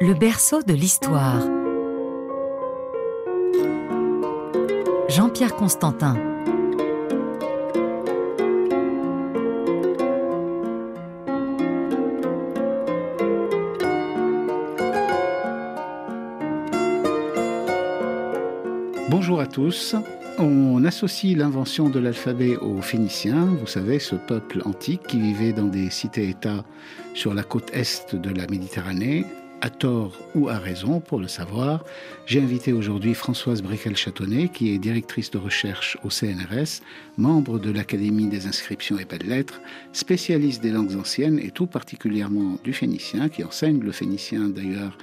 Le berceau de l'histoire. Jean-Pierre Constantin. Bonjour à tous. On associe l'invention de l'alphabet aux Phéniciens, vous savez, ce peuple antique qui vivait dans des cités-États sur la côte est de la Méditerranée, à tort ou à raison, pour le savoir. J'ai invité aujourd'hui Françoise Brécal-Châtonnet, qui est directrice de recherche au CNRS, membre de l'Académie des inscriptions et belles-lettres, spécialiste des langues anciennes et tout particulièrement du phénicien, qui enseigne le phénicien d'ailleurs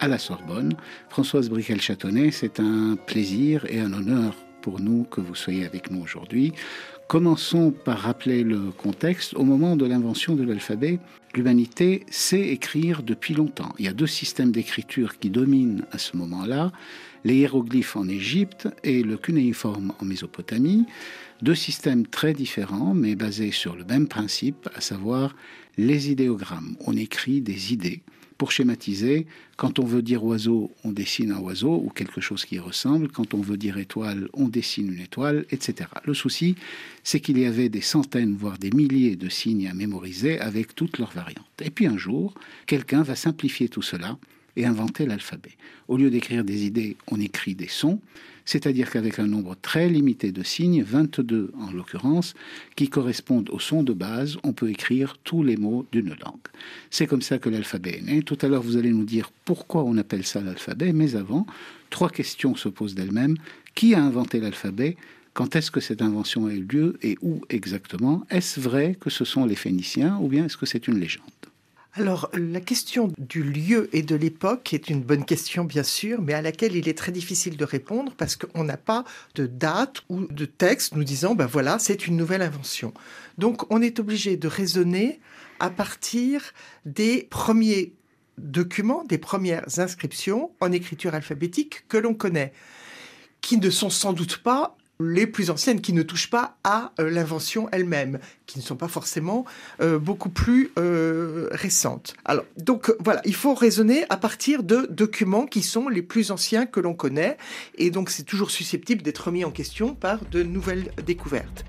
à la Sorbonne. Françoise Briquel-Châtonnet, c'est un plaisir et un honneur pour nous que vous soyez avec nous aujourd'hui. Commençons par rappeler le contexte. Au moment de l'invention de l'alphabet, l'humanité sait écrire depuis longtemps. Il y a deux systèmes d'écriture qui dominent à ce moment-là, les hiéroglyphes en Égypte et le cunéiforme en Mésopotamie. Deux systèmes très différents, mais basés sur le même principe, à savoir les idéogrammes. On écrit des idées pour schématiser, quand on veut dire oiseau, on dessine un oiseau ou quelque chose qui ressemble. Quand on veut dire étoile, on dessine une étoile, etc. Le souci, c'est qu'il y avait des centaines, voire des milliers de signes à mémoriser avec toutes leurs variantes. Et puis un jour, quelqu'un va simplifier tout cela et inventer l'alphabet. Au lieu d'écrire des idées, on écrit des sons c'est-à-dire qu'avec un nombre très limité de signes, 22 en l'occurrence, qui correspondent au son de base, on peut écrire tous les mots d'une langue. C'est comme ça que l'alphabet est né. Tout à l'heure, vous allez nous dire pourquoi on appelle ça l'alphabet, mais avant, trois questions se posent d'elles-mêmes. Qui a inventé l'alphabet? Quand est-ce que cette invention a eu lieu et où exactement? Est-ce vrai que ce sont les Phéniciens ou bien est-ce que c'est une légende? Alors, la question du lieu et de l'époque est une bonne question, bien sûr, mais à laquelle il est très difficile de répondre parce qu'on n'a pas de date ou de texte nous disant, ben voilà, c'est une nouvelle invention. Donc, on est obligé de raisonner à partir des premiers documents, des premières inscriptions en écriture alphabétique que l'on connaît, qui ne sont sans doute pas les plus anciennes qui ne touchent pas à euh, l'invention elle-même, qui ne sont pas forcément euh, beaucoup plus euh, récentes. Alors, donc voilà, il faut raisonner à partir de documents qui sont les plus anciens que l'on connaît, et donc c'est toujours susceptible d'être remis en question par de nouvelles découvertes.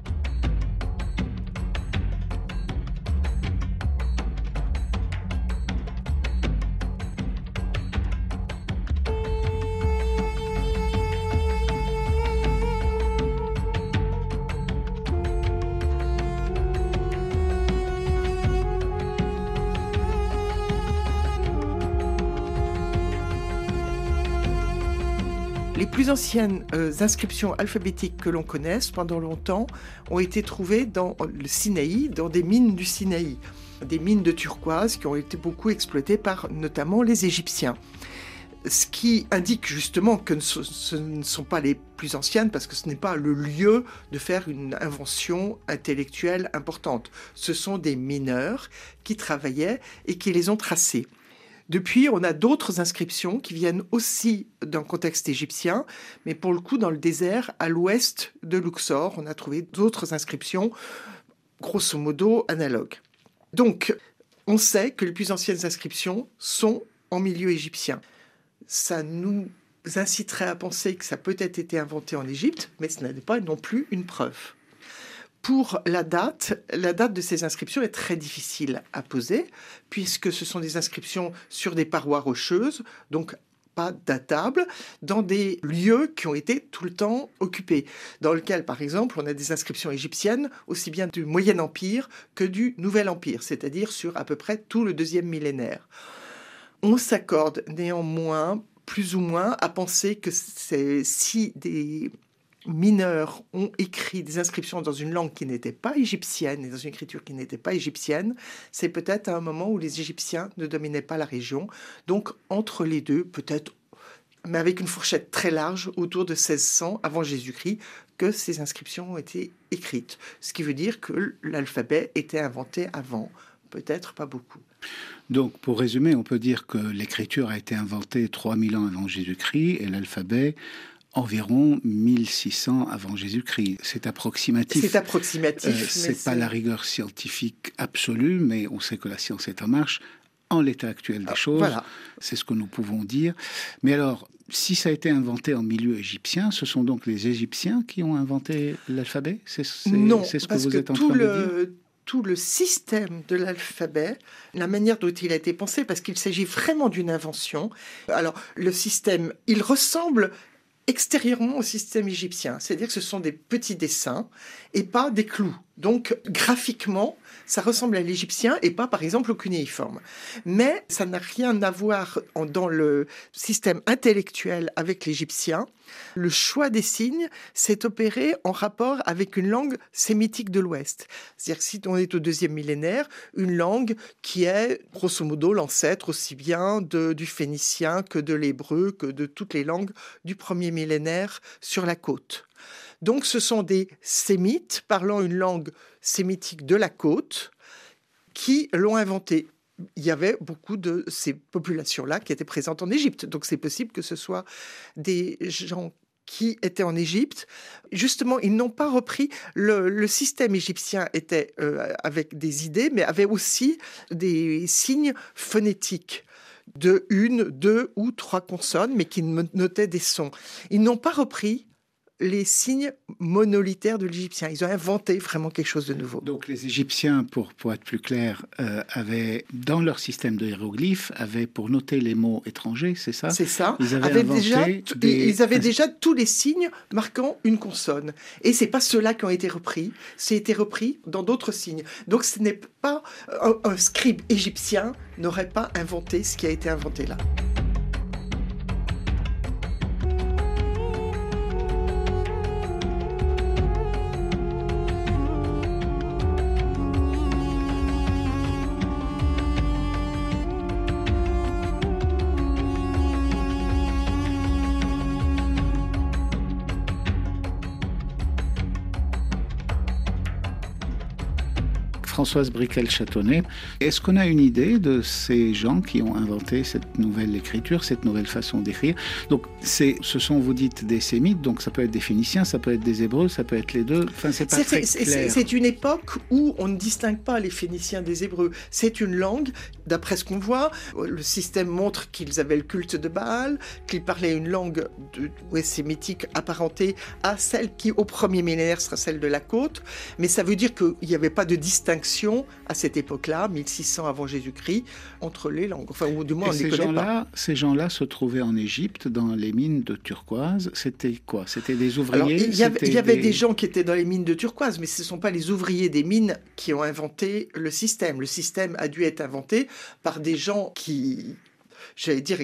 Plus anciennes euh, inscriptions alphabétiques que l'on connaisse pendant longtemps ont été trouvées dans le Sinaï, dans des mines du Sinaï, des mines de turquoise qui ont été beaucoup exploitées par notamment les Égyptiens. Ce qui indique justement que ce ne sont pas les plus anciennes parce que ce n'est pas le lieu de faire une invention intellectuelle importante. Ce sont des mineurs qui travaillaient et qui les ont tracées. Depuis, on a d'autres inscriptions qui viennent aussi d'un contexte égyptien, mais pour le coup dans le désert à l'ouest de Luxor, on a trouvé d'autres inscriptions, grosso modo analogues. Donc, on sait que les plus anciennes inscriptions sont en milieu égyptien. Ça nous inciterait à penser que ça peut-être été inventé en Égypte, mais ce n'est pas non plus une preuve. Pour la date, la date de ces inscriptions est très difficile à poser, puisque ce sont des inscriptions sur des parois rocheuses, donc pas datables, dans des lieux qui ont été tout le temps occupés, dans lequel, par exemple, on a des inscriptions égyptiennes aussi bien du Moyen Empire que du Nouvel Empire, c'est-à-dire sur à peu près tout le deuxième millénaire. On s'accorde néanmoins plus ou moins à penser que si des mineurs ont écrit des inscriptions dans une langue qui n'était pas égyptienne et dans une écriture qui n'était pas égyptienne, c'est peut-être à un moment où les Égyptiens ne dominaient pas la région. Donc entre les deux, peut-être, mais avec une fourchette très large, autour de 1600 avant Jésus-Christ, que ces inscriptions ont été écrites. Ce qui veut dire que l'alphabet était inventé avant, peut-être pas beaucoup. Donc, pour résumer, on peut dire que l'écriture a été inventée 3000 ans avant Jésus-Christ et l'alphabet environ 1600 avant Jésus-Christ. C'est approximatif. C'est approximatif. Euh, c'est pas la rigueur scientifique absolue, mais on sait que la science est en marche. en l'état actuel des Ah, choses. voilà. C'est ce que nous pouvons dire. Mais alors, si ça a été inventé en milieu égyptien, ce sont donc les Égyptiens qui ont inventé l'alphabet? C'est c'est- Non, c'est ce que parce vous que êtes en train de dire? le, tout le système de l'alphabet, la manière dont il a été pensé, parce qu'il s'agit vraiment d'une invention. Alors, le système, il ressemble extérieurement au système égyptien, c'est-à-dire que ce sont des petits dessins et pas des clous. Donc, graphiquement, ça ressemble à l'égyptien et pas, par exemple, au cunéiforme. Mais ça n'a rien à voir dans le système intellectuel avec l'égyptien. Le choix des signes s'est opéré en rapport avec une langue sémitique de l'Ouest. C'est-à-dire si on est au deuxième millénaire, une langue qui est grosso modo l'ancêtre aussi bien du phénicien que de l'hébreu, que de toutes les langues du premier millénaire sur la côte. Donc ce sont des sémites parlant une langue sémitique de la côte qui l'ont inventé. Il y avait beaucoup de ces populations-là qui étaient présentes en Égypte. Donc c'est possible que ce soit des gens qui étaient en Égypte. Justement, ils n'ont pas repris le, système égyptien était euh, avec des idées, mais avait aussi des signes phonétiques de une, deux ou trois consonnes, mais qui notaient des sons. Ils n'ont pas repris les signes monolitaires de l'égyptien. Ils ont inventé vraiment quelque chose de nouveau. Donc les Égyptiens, pour, pour être plus clair, euh, avaient, dans leur système de hiéroglyphes, avaient pour noter les mots étrangers, c'est ça? C'est ça. Ils avaient déjà, des- Ils avaient déjà tous les signes marquant une consonne. Et c'est pas ceux-là qui ont été repris, c'est été repris dans d'autres signes. Donc ce n'est pas un, un scribe égyptien n'aurait pas inventé ce qui a été inventé là. Françoise Briquel-Châtonnet, est-ce qu'on a une idée de ces gens qui ont inventé cette nouvelle écriture, cette nouvelle façon d'écrire? Donc, c'est, ce sont, vous dites, des sémites, donc ça peut être des phéniciens, ça peut être des hébreux, ça peut être les deux. Enfin, c'est pas C'est- très c'est- clair. C'est c'est une époque où on ne distingue pas les Phéniciens des Hébreux. C'est une langue, d'après ce qu'on voit, le système montre qu'ils avaient le culte de Baal, qu'ils parlaient une langue de, ouais, sémitique apparentée à celle qui, au premier millénaire, sera celle de la côte. Mais ça veut dire qu'il n'y avait pas de distinction à cette époque-là, 1600 avant Jésus-Christ, entre les langues. Enfin, ou du moins, on les ces pas. gens-là, ces gens-là se trouvaient en Égypte dans les mines de turquoise. C'était quoi? C'était des ouvriers? Alors, il y avait, il y avait des... gens qui étaient dans les mines de turquoise, mais ce ne sont pas les ouvriers des mines qui ont inventé le système. Le système a dû être inventé par des gens qui, j'allais dire,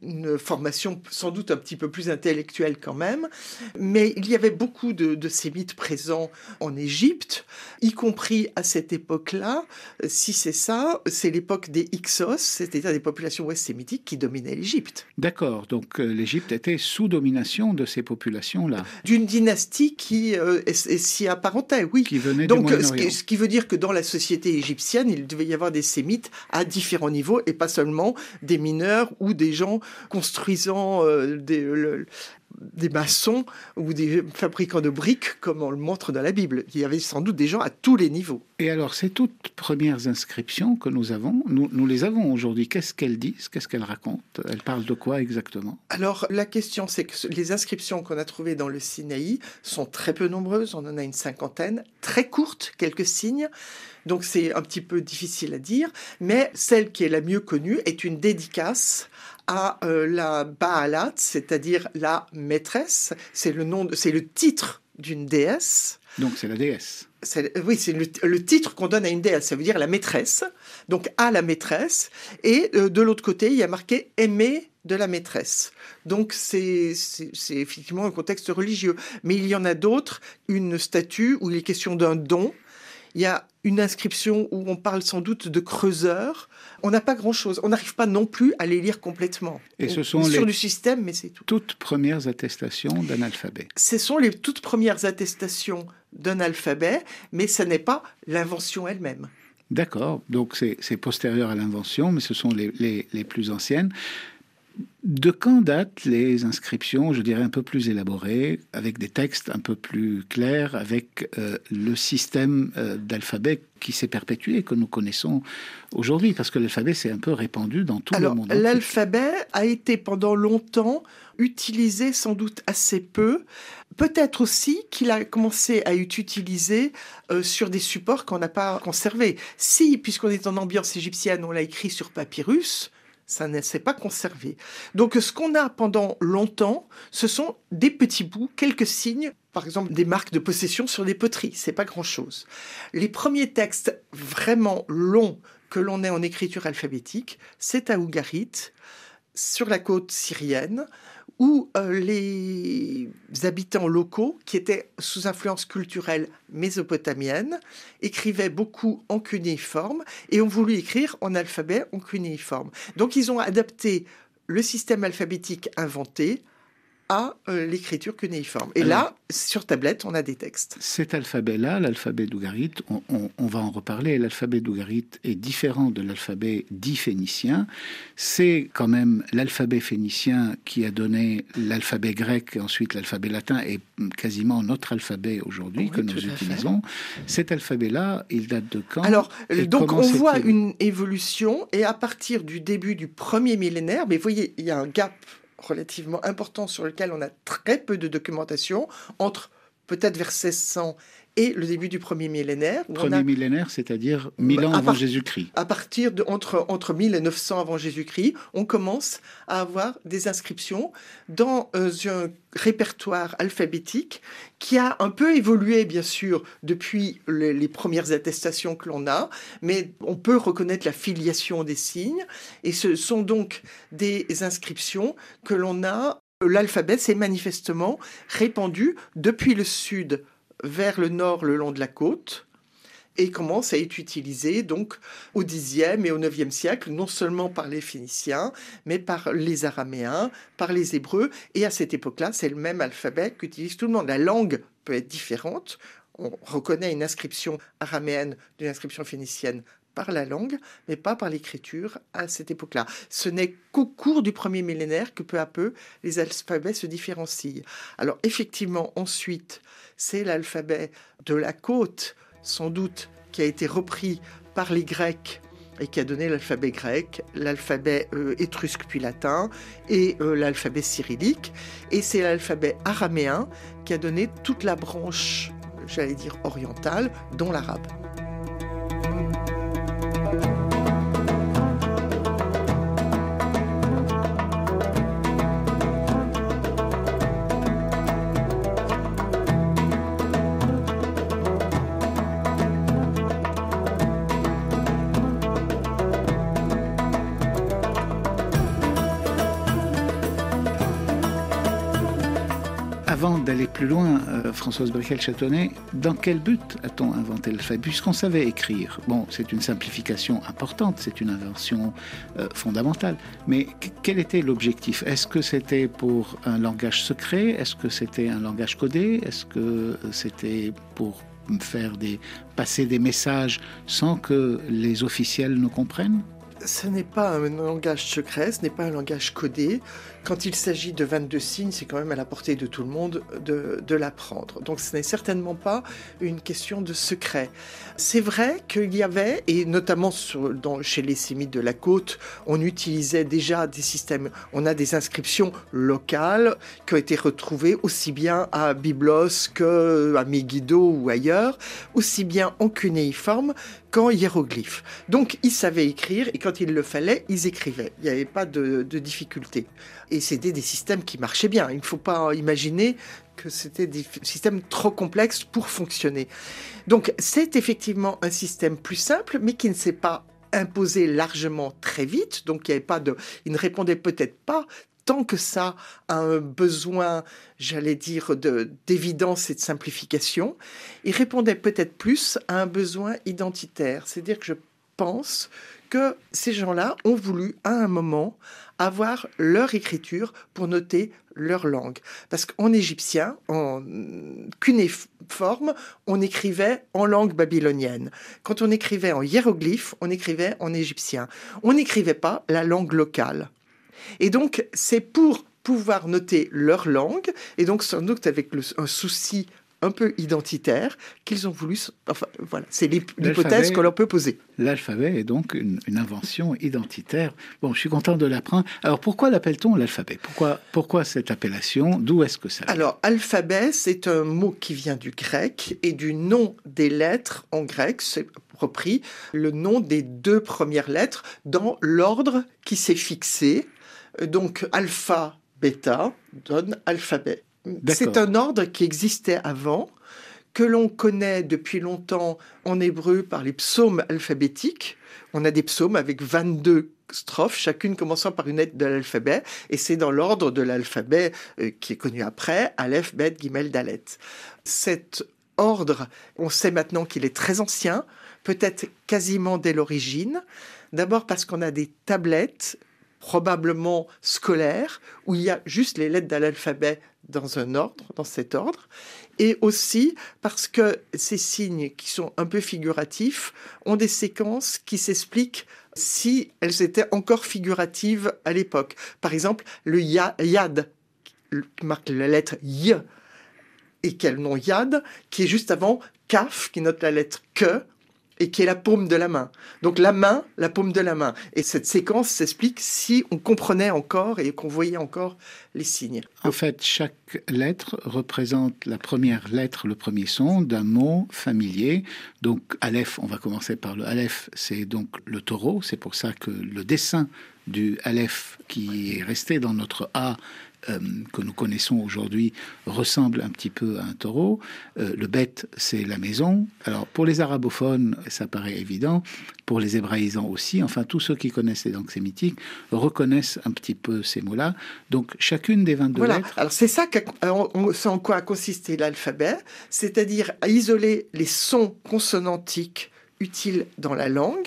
une formation sans doute un petit peu plus intellectuelle quand même. Mais il y avait beaucoup de, de sémites présents en Égypte, y compris à cette époque-là. Si c'est ça, c'est l'époque des Hyksos, c'est-à-dire des populations ouest sémitiques qui dominaient l'Égypte. D'accord, donc euh, l'Égypte était sous domination de ces populations-là, D'une dynastie qui euh, s'y apparentait, oui. qui Donc, du ce qui, ce qui veut dire que dans la société égyptienne, il devait y avoir des sémites à différents niveaux et pas seulement des mineurs ou des gens construisant euh, des, le- des maçons ou des fabricants de briques, comme on le montre dans la Bible. Il y avait sans doute des gens à tous les niveaux. Et alors, ces toutes premières inscriptions que nous avons, nous, nous les avons aujourd'hui. Qu'est-ce qu'elles disent? Qu'est-ce qu'elles racontent? Elles parlent de quoi exactement? Alors, la question, c'est que les inscriptions qu'on a trouvées dans le Sinaï sont très peu nombreuses. On en a une cinquantaine, très courtes, quelques signes. Donc, c'est un petit peu difficile à dire. Mais celle qui est la mieux connue est une dédicace à euh, la Baalat, c'est-à-dire la maîtresse. C'est le nom, c'est le titre d'une déesse. Donc, c'est la déesse. Oui, c'est le, le titre qu'on donne à une déesse, ça veut dire la maîtresse, donc à la maîtresse. Et euh, de l'autre côté, il y a marqué aimer de la maîtresse. Donc c'est effectivement un contexte religieux. Mais il y en a d'autres, une statue où il est question d'un don. Il y a une inscription où on parle sans doute de creuseurs. On n'a pas grand-chose. On n'arrive pas non plus à les lire complètement. Et ce On- sont sur les- du système, mais c'est tout. Toutes premières attestations d'un alphabet. Ce sont les toutes premières attestations d'un alphabet, mais ce n'est pas l'invention elle-même. D'accord, donc c'est c'est postérieur à l'invention, mais ce sont les, les- les plus anciennes. De quand datent les inscriptions, je dirais, un peu plus élaborées, avec des textes un peu plus clairs, avec euh, le système euh, d'alphabet qui s'est perpétué, que nous connaissons aujourd'hui? Parce que l'alphabet s'est un peu répandu dans tout le monde. L'alphabet a été pendant longtemps utilisé sans doute assez peu. Peut-être aussi qu'il a commencé à être utilisé euh, sur des supports qu'on n'a pas conservés. Si, puisqu'on est en ambiance égyptienne, on l'a écrit sur papyrus, ça ne s'est pas conservé. Donc ce qu'on a pendant longtemps, ce sont des petits bouts, quelques signes, par exemple des marques de possession sur des poteries, c'est pas grand-chose. Les premiers textes vraiment longs que l'on ait en écriture alphabétique, c'est à Ougarit, sur la côte syrienne, où euh, les habitants locaux, qui étaient sous influence culturelle mésopotamienne, écrivaient beaucoup en cunéiforme et ont voulu écrire en alphabet en cunéiforme. Donc ils ont adapté le système alphabétique inventé à euh, l'écriture cunéiforme. Et là, sur tablette, on a des textes. Cet alphabet-là, l'alphabet d'Ougarit, on, va en reparler. L'alphabet d'Ougarit est différent de l'alphabet dit phénicien. C'est quand même l'alphabet phénicien qui a donné l'alphabet grec et ensuite l'alphabet latin et quasiment notre alphabet aujourd'hui que nous utilisons. Cet alphabet-là, il date de quand Alors, donc on voit une évolution et à partir du début du premier millénaire, mais vous voyez, il y a un gap relativement important sur lequel on a très peu de documentation entre peut-être vers 1600 et le début du premier millénaire. Premier millénaire, c'est-à-dire 1000 ans avant Jésus-Christ. À partir de entre, entre 1000 et 900 avant Jésus-Christ, on commence à avoir des inscriptions dans euh, un répertoire alphabétique qui a un peu évolué, bien sûr, depuis les, premières attestations que l'on a, mais on peut reconnaître la filiation des signes, et ce sont donc des inscriptions que l'on a l'alphabet s'est manifestement répandu depuis le sud vers le nord le long de la côte et commence à être utilisé donc au Xe et au IXe siècle, non seulement par les Phéniciens, mais par les Araméens, par les Hébreux. Et à cette époque-là, c'est le même alphabet qu'utilise tout le monde. La langue peut être différente. On reconnaît une inscription araméenne d'une inscription phénicienne par la langue, mais pas par l'écriture à cette époque-là. Ce n'est qu'au cours du premier millénaire que peu à peu les alphabets se différencient. Alors effectivement, ensuite, c'est l'alphabet de la côte, sans doute, qui a été repris par les Grecs et qui a donné l'alphabet grec, l'alphabet euh, étrusque puis latin et euh, l'alphabet cyrillique. Et c'est l'alphabet araméen qui a donné toute la branche, j'allais dire orientale, dont l'arabe. Françoise Briquel-Châtonnet, dans quel but a-t-on inventé l'alphabet Puisqu'on savait écrire? Bon, c'est une simplification importante, c'est une invention euh, fondamentale. Mais quel était l'objectif? Est-ce que c'était pour un langage secret? Est-ce que c'était un langage codé? Est-ce que euh, c'était pour faire passer des messages sans que les officiels nous comprennent? Ce n'est pas un langage secret, ce n'est pas un langage codé. Quand il s'agit de 22 signes, c'est quand même à la portée de tout le monde de, l'apprendre. Donc ce n'est certainement pas une question de secret. C'est vrai qu'il y avait, et notamment chez les Sémites de la côte, on utilisait déjà des systèmes, on a des inscriptions locales qui ont été retrouvées aussi bien à Byblos qu'à Megiddo ou ailleurs, aussi bien en cunéiforme qu'en hiéroglyphe. Donc ils savaient écrire et quand il le fallait, ils écrivaient. Il n'y avait pas de, de difficulté et c'était des systèmes qui marchaient bien. Il ne faut pas imaginer que c'était des systèmes trop complexes pour fonctionner. Donc c'est effectivement un système plus simple, mais qui ne s'est pas imposé largement très vite. Donc il, y avait pas de, il ne répondait peut-être pas tant que ça à un besoin, j'allais dire, d'évidence et de simplification. Il répondait peut-être plus à un besoin identitaire. C'est-à-dire que je pense que ces gens-là ont voulu, à un moment, avoir leur écriture pour noter leur langue. Parce qu'en égyptien, en cunéiforme, on écrivait en langue babylonienne. Quand on écrivait en hiéroglyphe, on écrivait en égyptien. On n'écrivait pas la langue locale. Et donc, c'est pour pouvoir noter leur langue, et donc sans doute avec un souci un peu identitaire qu'ils ont voulu. Enfin, voilà, c'est l'hypothèse que l'on peut poser. L'alphabet est donc une, invention identitaire. Bon, je suis content de l'apprendre. Alors, pourquoi l'appelle-t-on l'alphabet? Pourquoi, pourquoi cette appellation? D'où est-ce que ça vient? Alors, alphabet, c'est un mot qui vient du grec et du nom des lettres en grec. C'est repris le nom des deux premières lettres dans l'ordre qui s'est fixé. Donc, alpha, bêta donne alphabet. C'est un ordre qui existait avant, que l'on connaît depuis longtemps en hébreu par les psaumes alphabétiques. On a des psaumes avec 22 strophes, chacune commençant par une lettre de l'alphabet, et c'est dans l'ordre de l'alphabet euh, qui est connu après, Aleph, Bet, Gimel, Dalet. Cet ordre, on sait maintenant qu'il est très ancien, peut-être quasiment dès l'origine. D'abord parce qu'on a des tablettes probablement scolaires où il y a juste les lettres de l'alphabet dans un ordre, dans cet ordre, et aussi parce que ces signes qui sont un peu figuratifs ont des séquences qui s'expliquent si elles étaient encore figuratives à l'époque. Par exemple, le yad, qui marque la lettre y, et quel nom yad, qui est juste avant kaf, qui note la lettre que, et qui est la paume de la main. Donc la main, la paume de la main. Et cette séquence s'explique si on comprenait encore et qu'on voyait encore les signes. En fait, chaque lettre représente la première lettre, le premier son d'un mot familier. Donc Aleph, on va commencer par le Aleph, c'est donc le taureau. C'est pour ça que le dessin du Aleph qui est resté dans notre A euh, que nous connaissons aujourd'hui ressemble un petit peu à un taureau. Euh, le bête, c'est la maison. Alors pour les arabophones, ça paraît évident. Pour les hébraïsants aussi. Enfin, tous ceux qui connaissent les langues sémitiques reconnaissent un petit peu ces mots-là. Donc chacune des 22 voilà. lettres. Alors c'est ça en quoi a consisté l'alphabet, c'est-à-dire à isoler les sons consonantiques utiles dans la langue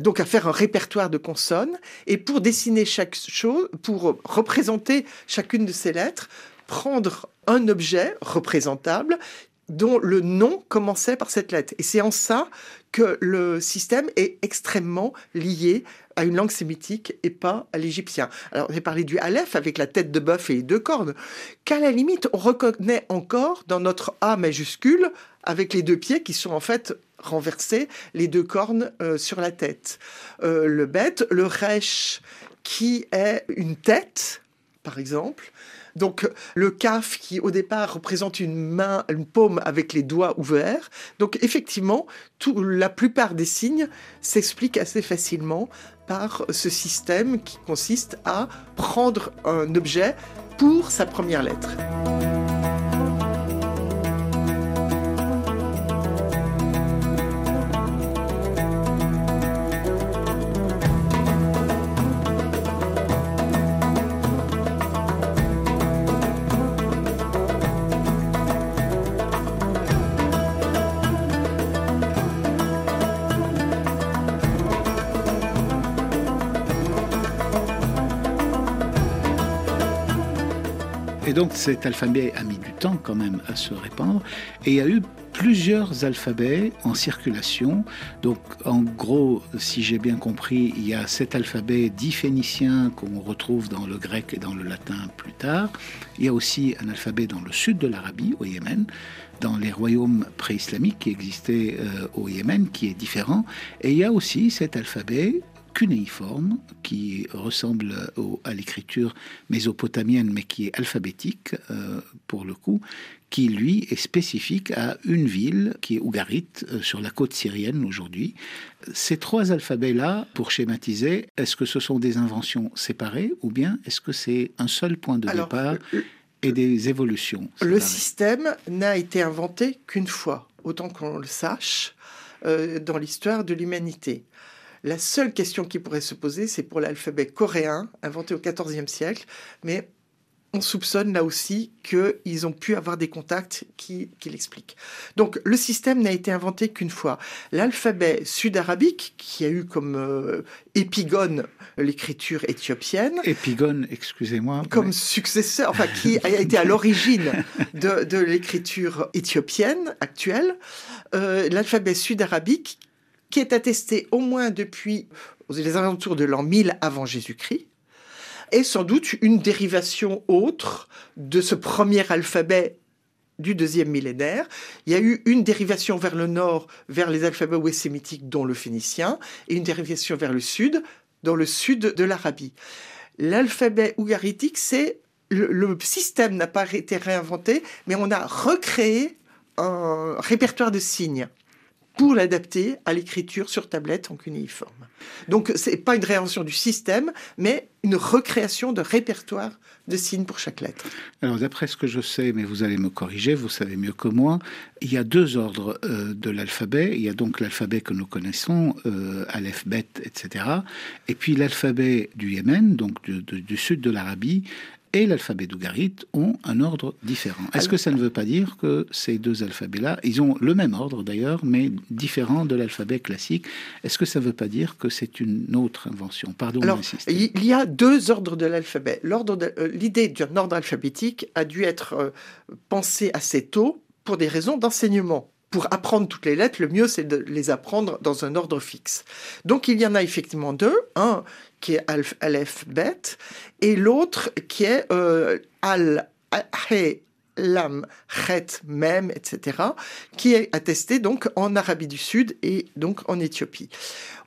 donc à faire un répertoire de consonnes, et pour dessiner chaque chose, pour représenter chacune de ces lettres, prendre un objet représentable dont le nom commençait par cette lettre. Et c'est en ça que le système est extrêmement lié à une langue sémitique et pas à l'égyptien. Alors, j'ai parlé du Aleph avec la tête de bœuf et les deux cornes, qu'à la limite, on reconnaît encore dans notre A majuscule avec les deux pieds qui sont en fait renversés, les deux cornes euh, sur la tête. Euh, le bête, le resh qui est une tête, par exemple, donc le kaf qui au départ représente une main, une paume avec les doigts ouverts. Donc effectivement, la plupart des signes s'expliquent assez facilement par ce système qui consiste à prendre un objet pour sa première lettre. Donc cet alphabet a mis du temps quand même à se répandre et il y a eu plusieurs alphabets en circulation. Donc en gros, si j'ai bien compris, il y a cet alphabet dit phénicien qu'on retrouve dans le grec et dans le latin plus tard. Il y a aussi un alphabet dans le sud de l'Arabie, au Yémen, dans les royaumes pré-islamiques qui existaient euh, au Yémen, qui est différent. Et il y a aussi cet alphabet cunéiforme qui ressemble à l'écriture mésopotamienne mais qui est alphabétique euh, pour le coup, qui lui est spécifique à une ville qui est Ougarit euh, sur la côte syrienne aujourd'hui. Ces trois alphabets-là, pour schématiser, est-ce que ce sont des inventions séparées ou bien est-ce que c'est un seul point de départ et des évolutions Le système n'a été inventé qu'une fois, autant qu'on le sache, euh, dans l'histoire de l'humanité. La seule question qui pourrait se poser, c'est pour l'alphabet coréen, inventé au XIVe siècle, mais on soupçonne là aussi qu'ils ont pu avoir des contacts qui, l'expliquent. Donc le système n'a été inventé qu'une fois. L'alphabet sud-arabique, qui a eu comme euh, épigone l'écriture éthiopienne. Épigone, excusez-moi. Comme successeur, enfin qui a été à l'origine de, l'écriture éthiopienne actuelle. Euh, l'alphabet sud-arabique qui est attesté au moins depuis les alentours de l'an 1000 avant Jésus-Christ, est sans doute une dérivation autre de ce premier alphabet du deuxième millénaire. Il y a eu une dérivation vers le nord, vers les alphabets ouest sémitiques, dont le phénicien, et une dérivation vers le sud, dans le sud de l'Arabie. L'alphabet ougaritique, c'est le, système n'a pas été réinventé, mais on a recréé un répertoire de signes pour l'adapter à l'écriture sur tablette en cunéiforme. Donc ce n'est pas une réinvention du système, mais une recréation de répertoire de signes pour chaque lettre. Alors d'après ce que je sais, mais vous allez me corriger, vous savez mieux que moi, il y a deux ordres euh, de l'alphabet. Il y a donc l'alphabet que nous connaissons, euh, Aleph, etc. Et puis l'alphabet du Yémen, donc du sud de l'Arabie, et l'alphabet d'Ougarit ont un ordre différent. Est-ce que ça ne veut pas dire que ces deux alphabets-là, ils ont le même ordre d'ailleurs, mais différent de l'alphabet classique? Est-ce que ça ne veut pas dire que c'est une autre invention? Pardon Alors, il y a deux ordres de l'alphabet. Euh, l'idée d'un ordre alphabétique a dû être euh, pensée assez tôt pour des raisons d'enseignement pour apprendre toutes les lettres, le mieux c'est de les apprendre dans un ordre fixe. Donc il y en a effectivement deux, un qui est Aleph Bet et l'autre qui est euh, Al He Lam Chet Mem, etc., qui est attesté donc en Arabie du Sud et donc en Éthiopie.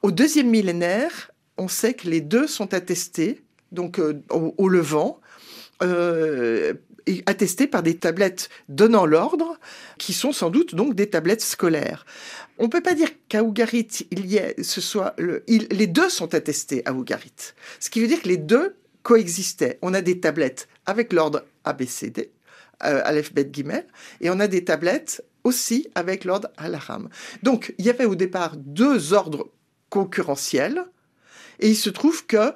Au deuxième millénaire, on sait que les deux sont attestés donc euh, au, Levant. Euh, attestés par des tablettes donnant l'ordre, qui sont sans doute donc des tablettes scolaires. On ne peut pas dire qu'à Ougarit, il y ait, ce soit les deux sont attestés à Ougarit. Ce qui veut dire que les deux coexistaient. On a des tablettes avec l'ordre ABCD, euh, Aleph, Bet, et on a des tablettes aussi avec l'ordre Al-Aram. Donc, il y avait au départ deux ordres concurrentiels, et il se trouve que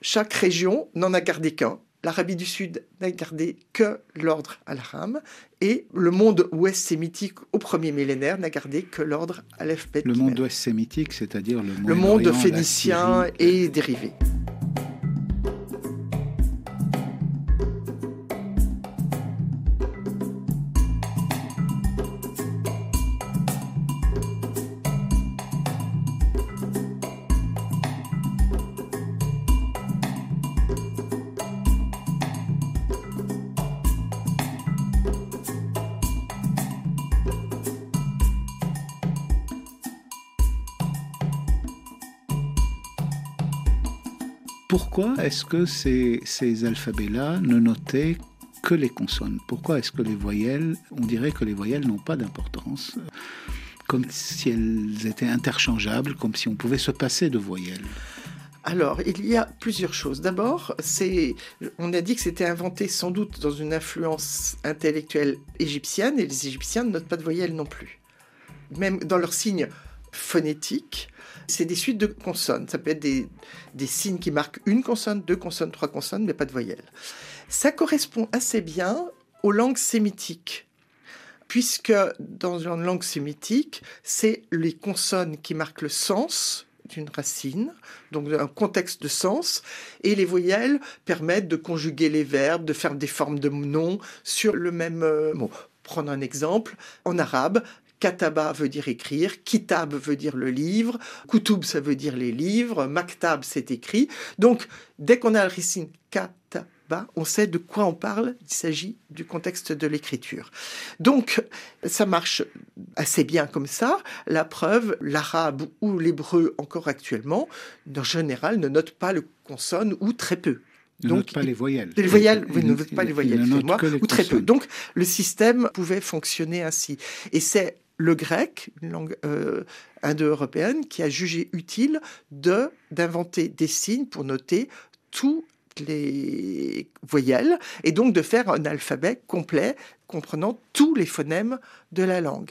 chaque région n'en a gardé qu'un l'Arabie du Sud n'a gardé que l'ordre al-Ram et le monde ouest sémitique au premier millénaire n'a gardé que l'ordre Aleph-Bet. Le monde ouest sémitique, c'est-à-dire le monde, le monde phénicien et dérivé. Est-ce que ces, alphabets-là ne notaient que les consonnes? Pourquoi est-ce que les voyelles, on dirait que les voyelles n'ont pas d'importance? Comme si elles étaient interchangeables, comme si on pouvait se passer de voyelles alors, il y a plusieurs choses. D'abord, on a dit que c'était inventé sans doute dans une influence intellectuelle égyptienne, et les Égyptiens ne notent pas de voyelles non plus. Même dans leurs signes phonétiques, c'est des suites de consonnes. Ça peut être des, signes qui marquent une consonne, deux consonnes, trois consonnes, mais pas de voyelles. Ça correspond assez bien aux langues sémitiques puisque dans une langue sémitique, c'est les consonnes qui marquent le sens d'une racine, donc un contexte de sens, et les voyelles permettent de conjuguer les verbes, de faire des formes de noms sur le même euh, mot. Prendre un exemple, en arabe, Kataba veut dire écrire, Kitab veut dire le livre, Kutub ça veut dire les livres, Maktab c'est écrit. Donc dès qu'on a le racine Kataba, on sait de quoi on parle, il s'agit du contexte de l'écriture. Donc ça marche assez bien comme ça. La preuve, l'arabe ou l'hébreu encore actuellement, en général, ne note pas le consonne ou très peu. Ne Donc, note pas les voyelles. Les voyelles, vous ne note pas les voyelles, moi, ou très peu. Donc, le système pouvait fonctionner ainsi. Et c'est le grec, une langue euh, indo-européenne, qui a jugé utile de d'inventer des signes pour noter toutes les voyelles et donc de faire un alphabet complet comprenant tous les phonèmes de la langue.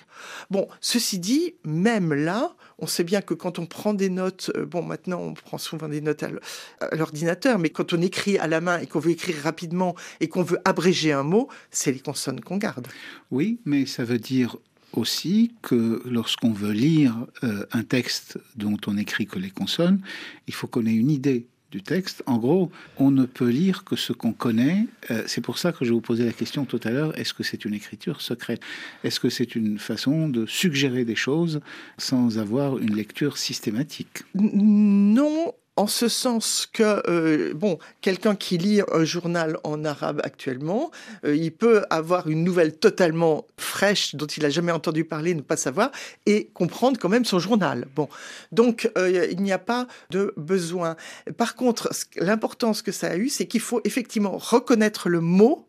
Bon, ceci dit, même là, on sait bien que quand on prend des notes, euh, bon, maintenant on prend souvent des notes à l'ordinateur, mais quand on écrit à la main et qu'on veut écrire rapidement et qu'on veut abréger un mot, c'est les consonnes qu'on garde. Oui, mais ça veut dire aussi que lorsqu'on veut lire euh, un texte dont on écrit que les consonnes, il faut qu'on ait une idée du texte. En gros, on ne peut lire que ce qu'on connaît. Euh, c'est pour ça que je vous posais la question tout à l'heure, est-ce que c'est une écriture secrète? Est-ce que c'est une façon de suggérer des choses sans avoir une lecture systématique? Non, en ce sens que, euh, bon, quelqu'un qui lit un journal en arabe actuellement, euh, il peut avoir une nouvelle totalement fraîche dont il n'a jamais entendu parler, ne pas savoir, et comprendre quand même son journal. Bon, donc euh, il n'y a pas de besoin. Par contre, l'importance que ça a eu, c'est qu'il faut effectivement reconnaître le mot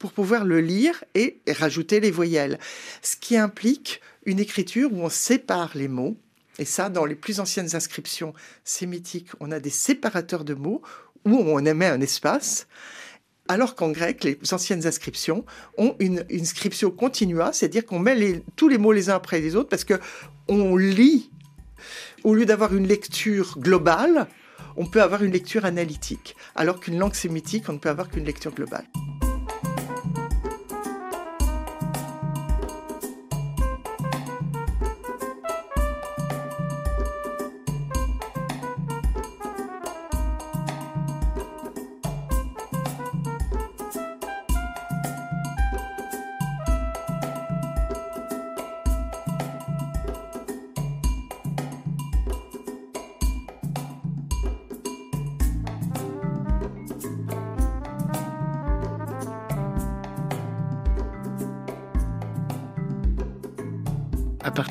pour pouvoir le lire et rajouter les voyelles. Ce qui implique une écriture où on sépare les mots. Et ça, dans les plus anciennes inscriptions sémitiques, on a des séparateurs de mots où on émet un espace. Alors qu'en grec, les anciennes inscriptions ont une inscription continua, c'est-à-dire qu'on met tous les mots les uns après les autres parce que on lit, au lieu d'avoir une lecture globale, on peut avoir une lecture analytique, alors qu'une langue sémitique, on ne peut avoir qu'une lecture globale.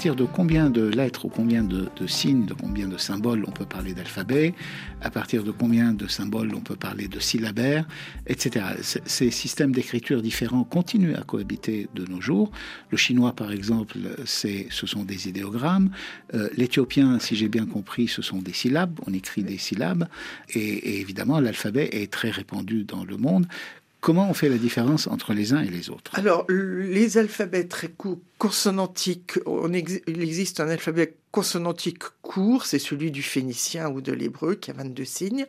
Partir de combien de lettres ou combien de, signes, de combien de symboles on peut parler d'alphabet, à partir de combien de symboles on peut parler de syllabaires, etc. Ces systèmes d'écriture différents continuent à cohabiter de nos jours. Le chinois, par exemple, ce sont des idéogrammes. Euh, l'éthiopien, si j'ai bien compris, ce sont des syllabes. On écrit des syllabes. Et évidemment, l'alphabet est très répandu dans le monde. Comment on fait la différence entre les uns et les autres? Alors, les alphabets très courts, consonantiques, il existe un alphabet consonantique court, c'est celui du phénicien ou de l'hébreu qui a 22 signes,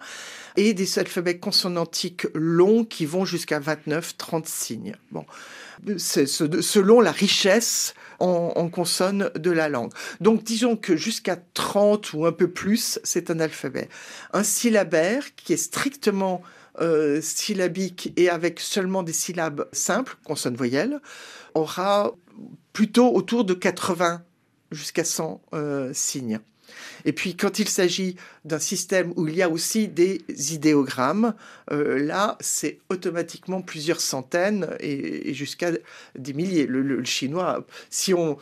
et des alphabets consonantiques longs qui vont jusqu'à 29-30 signes. Bon, c'est selon la richesse en, en de la langue. Donc disons que jusqu'à 30 ou un peu plus, c'est un alphabet. Un syllabaire qui est strictement euh, syllabique et avec seulement des syllabes simples, consonnes voyelles, aura plutôt autour de 80 jusqu'à 100 euh, signes. Et puis quand il s'agit d'un système où il y a aussi des idéogrammes, euh, là c'est automatiquement plusieurs centaines et, jusqu'à des milliers. le, chinois, si on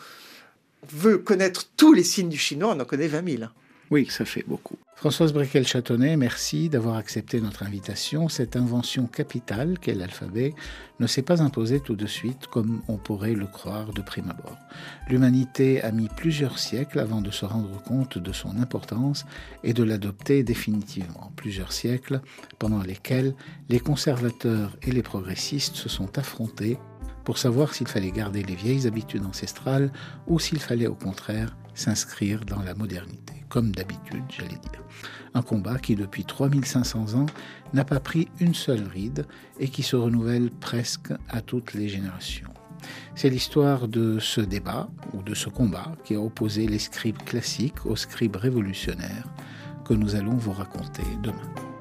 veut connaître tous les signes du chinois, on en connaît 20 000. Oui, ça fait beaucoup. Françoise Brequel-Châtonnet, merci d'avoir accepté notre invitation. Cette invention capitale qu'est l'alphabet ne s'est pas imposée tout de suite comme on pourrait le croire de prime abord. L'humanité a mis plusieurs siècles avant de se rendre compte de son importance et de l'adopter définitivement. Plusieurs siècles pendant lesquels les conservateurs et les progressistes se sont affrontés pour savoir s'il fallait garder les vieilles habitudes ancestrales ou s'il fallait au contraire s'inscrire dans la modernité comme d'habitude, j'allais dire. Un combat qui, depuis 3500 ans, n'a pas pris une seule ride et qui se renouvelle presque à toutes les générations. C'est l'histoire de ce débat ou de ce combat qui a opposé les scribes classiques aux scribes révolutionnaires que nous allons vous raconter demain.